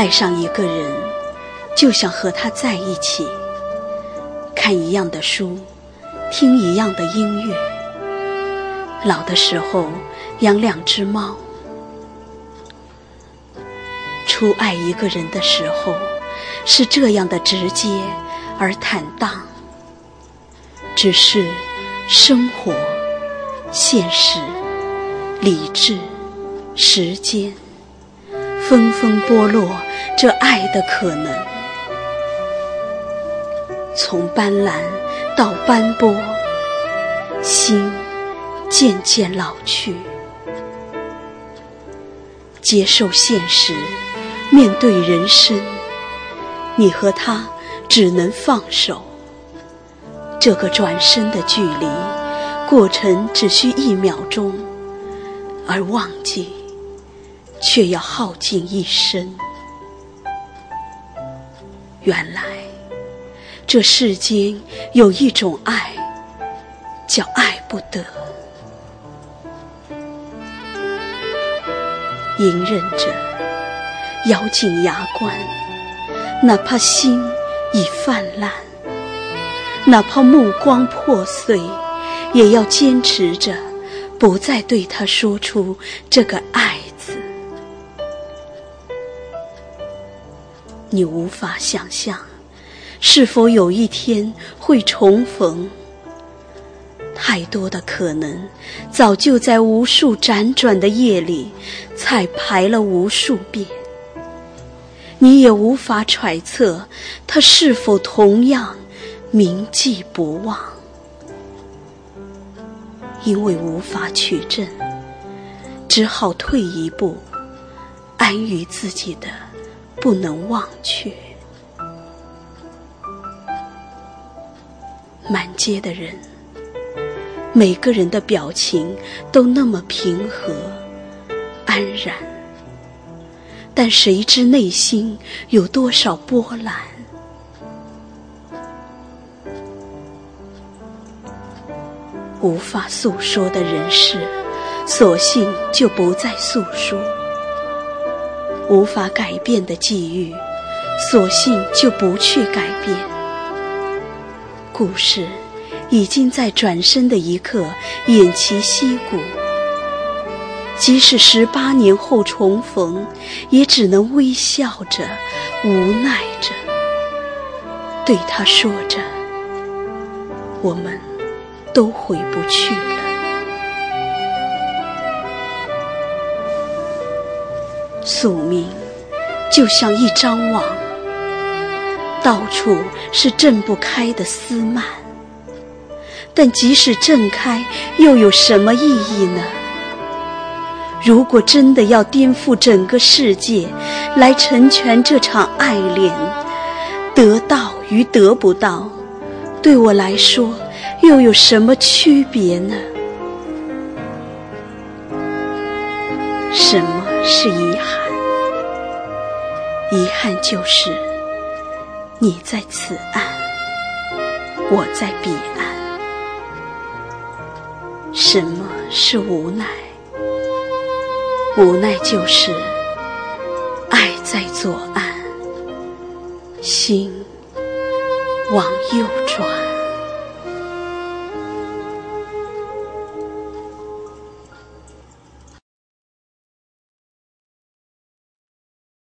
爱上一个人，就想和他在一起，看一样的书，听一样的音乐。老的时候养两只猫。初爱一个人的时候，是这样的直接而坦荡。只是生活、现实、理智、时间，纷纷剥落这爱的可能。从斑斓到斑驳，心渐渐老去。接受现实，面对人生，你和他只能放手。这个转身的距离，过程只需一秒钟，而忘记却要耗尽一生。原来，这世间有一种爱，叫爱不得。隐忍着，咬紧牙关，哪怕心已泛滥。哪怕目光破碎，也要坚持着，不再对他说出这个“爱”你无法想象，是否有一天会重逢？太多的可能，早就在无数辗转的夜里彩排了无数遍。你也无法揣测，他是否同样。铭记不忘，因为无法取证，只好退一步，安于自己的不能忘却。满街的人，每个人的表情都那么平和安然，但谁知内心有多少波澜？无法诉说的人事，索性就不再诉说；无法改变的际遇，索性就不去改变。故事已经在转身的一刻偃旗息鼓，即使十八年后重逢，也只能微笑着、无奈着，对他说着：“我们。”都回不去。宿命就像一张网，到处是挣不开的丝蔓。但即使挣开，又有什么意义呢？如果真的要颠覆整个世界来成全这场爱恋，得到与得不到，对我来说。又有什么区别呢？什么是遗憾？遗憾就是你在此岸，我在彼岸。什么是无奈？无奈就是爱在左岸，心往右转。